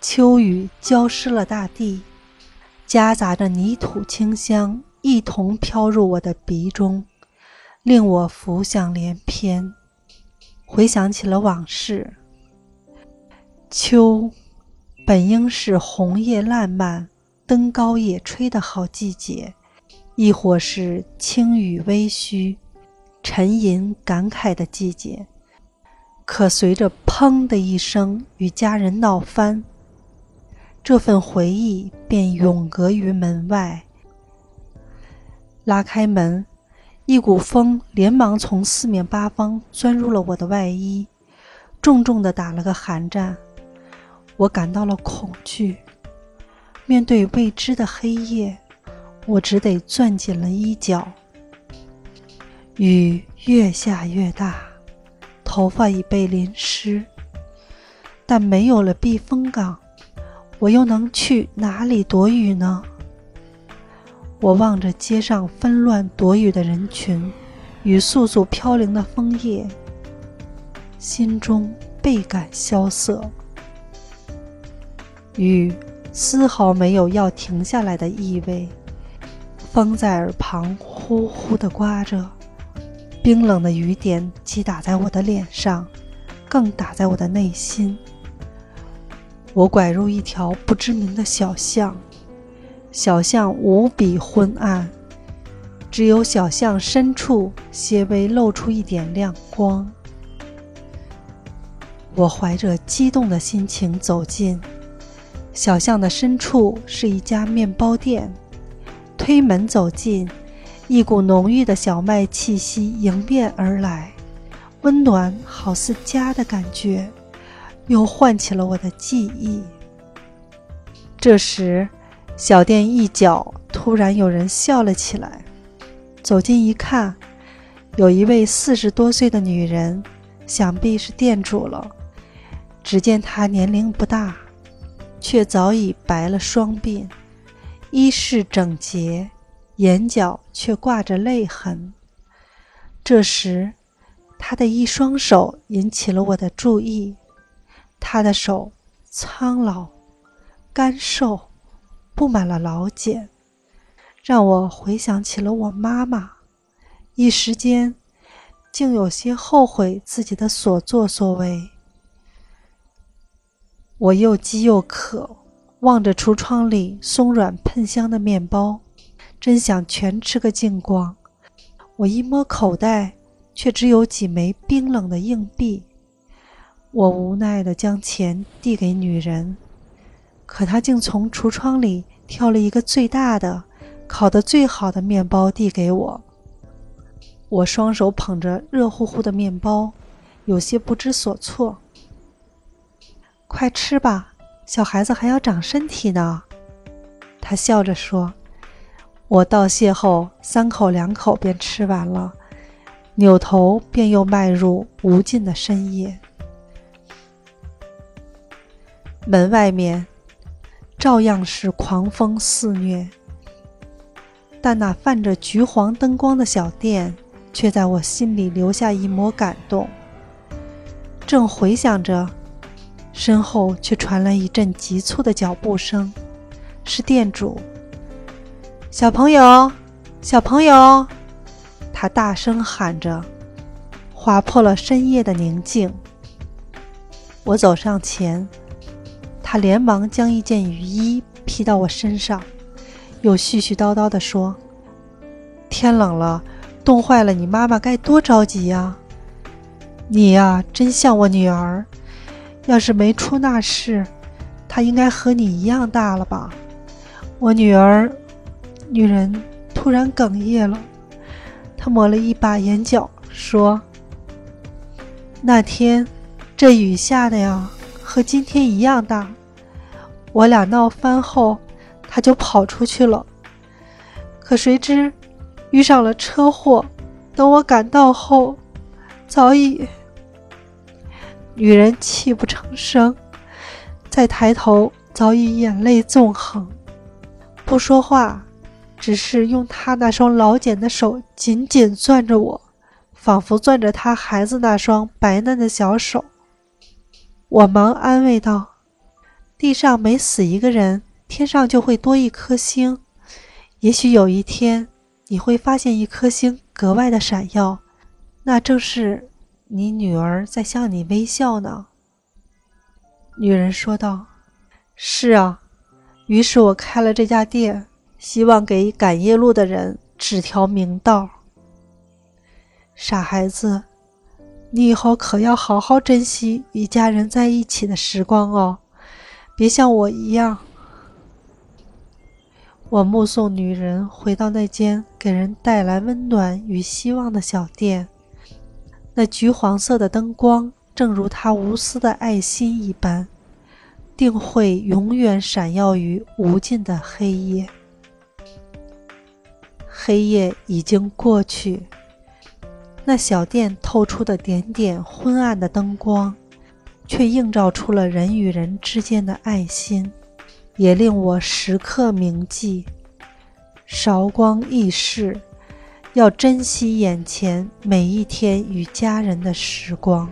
秋雨浇湿了大地，夹杂着泥土清香，一同飘入我的鼻中，令我浮想联翩，回想起了往事。秋，本应是红叶烂漫、登高野炊的好季节，亦或是轻雨微虚、沉吟感慨的季节。可随着“砰”的一声，与家人闹翻。这份回忆便永隔于门外。拉开门，一股风连忙从四面八方钻入了我的外衣，重重的打了个寒战。我感到了恐惧。面对未知的黑夜，我只得攥紧了衣角。雨越下越大，头发已被淋湿，但没有了避风港。我又能去哪里躲雨呢？我望着街上纷乱躲雨的人群，与簌簌飘零的枫叶，心中倍感萧瑟。雨丝毫没有要停下来的意味，风在耳旁呼呼地刮着，冰冷的雨点击打在我的脸上，更打在我的内心。我拐入一条不知名的小巷，小巷无比昏暗，只有小巷深处些微露出一点亮光。我怀着激动的心情走进小巷的深处，是一家面包店。推门走进，一股浓郁的小麦气息迎面而来，温暖好似家的感觉。又唤起了我的记忆。这时，小店一角突然有人笑了起来。走近一看，有一位四十多岁的女人，想必是店主了。只见她年龄不大，却早已白了双鬓，衣饰整洁，眼角却挂着泪痕。这时，他的一双手引起了我的注意。他的手苍老、干瘦，布满了老茧，让我回想起了我妈妈。一时间，竟有些后悔自己的所作所为。我又饥又渴，望着橱窗里松软喷香的面包，真想全吃个精光。我一摸口袋，却只有几枚冰冷的硬币。我无奈地将钱递给女人，可她竟从橱窗里挑了一个最大的、烤得最好的面包递给我。我双手捧着热乎乎的面包，有些不知所措。快吃吧，小孩子还要长身体呢。他笑着说。我道谢后，三口两口便吃完了，扭头便又迈入无尽的深夜。门外面照样是狂风肆虐，但那泛着橘黄灯光的小店却在我心里留下一抹感动。正回想着，身后却传来一阵急促的脚步声，是店主。小朋友，小朋友，他大声喊着，划破了深夜的宁静。我走上前。他连忙将一件雨衣披到我身上，又絮絮叨叨地说：“天冷了，冻坏了，你妈妈该多着急呀！你呀，真像我女儿。要是没出那事，她应该和你一样大了吧？我女儿……”女人突然哽咽了，她抹了一把眼角，说：“那天这雨下的呀，和今天一样大。”我俩闹翻后，他就跑出去了。可谁知遇上了车祸。等我赶到后，早已……女人泣不成声，再抬头，早已眼泪纵横，不说话，只是用她那双老茧的手紧紧攥着我，仿佛攥着她孩子那双白嫩的小手。我忙安慰道：“地上每死一个人，天上就会多一颗星。也许有一天，你会发现一颗星格外的闪耀，那正是你女儿在向你微笑呢。”女人说道：“是啊。”于是我开了这家店，希望给赶夜路的人指条明道。傻孩子，你以后可要好好珍惜与家人在一起的时光哦，别像我一样。我目送女人回到那间给人带来温暖与希望的小店，那橘黄色的灯光，正如他无私的爱心一般。定会永远闪耀于无尽的黑夜。黑夜已经过去，那小店透出的点点昏暗的灯光，却映照出了人与人之间的爱心，也令我时刻铭记：韶光易逝，要珍惜眼前每一天与家人的时光。